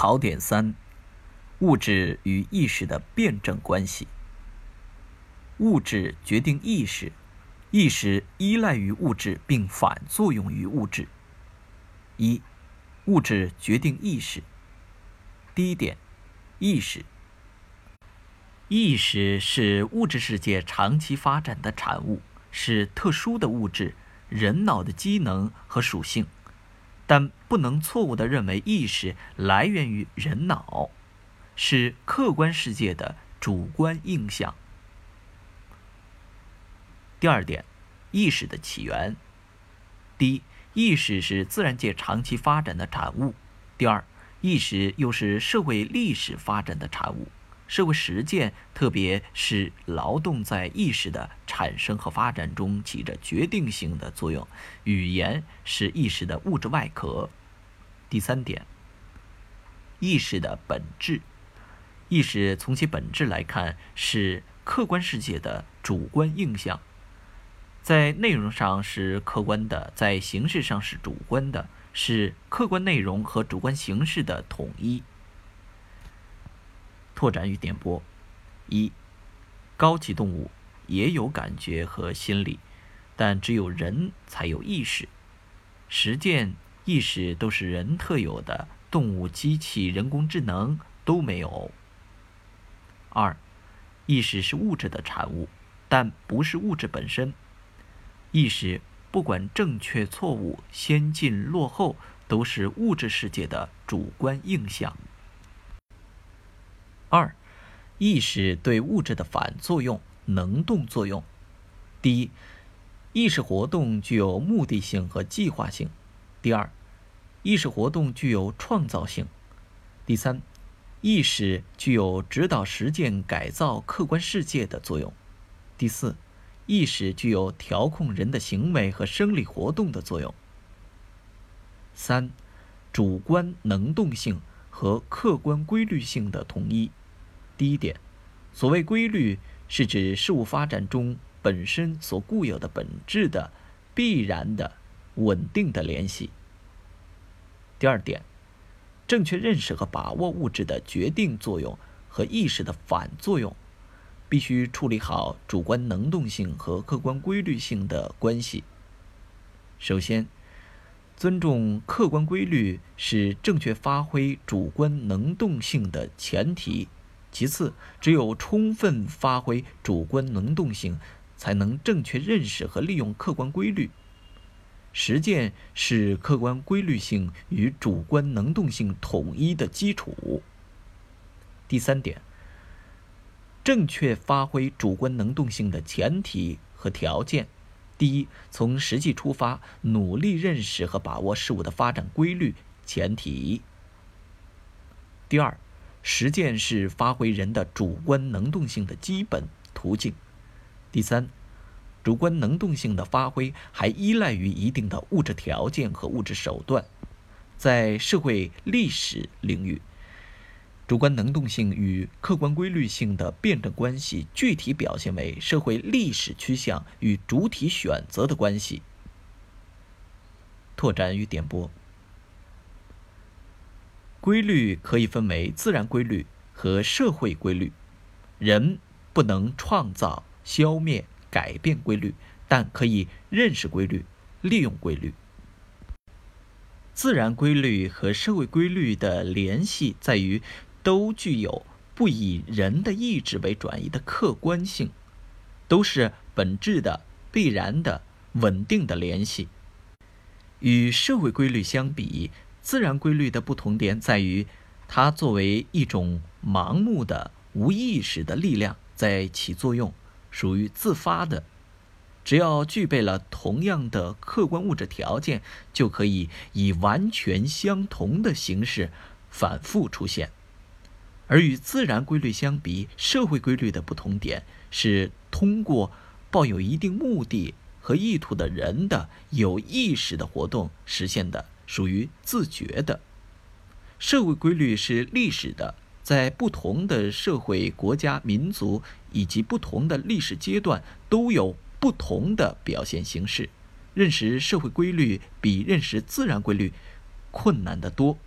考点三：物质与意识的辩证关系。物质决定意识，意识依赖于物质并反作用于物质。一、物质决定意识。第一点，意识。意识是物质世界长期发展的产物，是特殊的物质——人脑的机能和属性。但不能错误地认为意识来源于人脑，是客观世界的主观印象。第二点，意识的起源。第一，意识是自然界长期发展的产物；第二，意识又是社会历史发展的产物。社会实践，特别是劳动，在意识的产生和发展中起着决定性的作用。语言是意识的物质外壳。第三点，意识的本质。意识从其本质来看，是客观世界的主观印象，在内容上是客观的，在形式上是主观的，是客观内容和主观形式的统一。拓展与点拨：一、高级动物也有感觉和心理，但只有人才有意识。实践、意识都是人特有的，动物、机器、人工智能都没有。二、意识是物质的产物，但不是物质本身。意识不管正确错误、先进落后，都是物质世界的主观印象。二，意识对物质的反作用，能动作用。第一，意识活动具有目的性和计划性；第二，意识活动具有创造性；第三，意识具有指导实践、改造客观世界的作用；第四，意识具有调控人的行为和生理活动的作用。三，主观能动性和客观规律性的统一。第一点，所谓规律，是指事物发展中本身所固有的本质的、必然的、稳定的联系。第二点，正确认识和把握物质的决定作用和意识的反作用，必须处理好主观能动性和客观规律性的关系。首先，尊重客观规律是正确发挥主观能动性的前提。其次，只有充分发挥主观能动性，才能正确认识和利用客观规律。实践是客观规律性与主观能动性统一的基础。第三点，正确发挥主观能动性的前提和条件：第一，从实际出发，努力认识和把握事物的发展规律，前提；第二。实践是发挥人的主观能动性的基本途径。第三，主观能动性的发挥还依赖于一定的物质条件和物质手段。在社会历史领域，主观能动性与客观规律性的辩证关系，具体表现为社会历史趋向与主体选择的关系。拓展与点拨。规律可以分为自然规律和社会规律。人不能创造、消灭、改变规律，但可以认识规律、利用规律。自然规律和社会规律的联系在于，都具有不以人的意志为转移的客观性，都是本质的、必然的、稳定的联系。与社会规律相比。自然规律的不同点在于，它作为一种盲目的、无意识的力量在起作用，属于自发的。只要具备了同样的客观物质条件，就可以以完全相同的形式反复出现。而与自然规律相比，社会规律的不同点是通过抱有一定目的和意图的人的有意识的活动实现的。属于自觉的社会规律是历史的，在不同的社会、国家、民族以及不同的历史阶段都有不同的表现形式。认识社会规律比认识自然规律困难得多。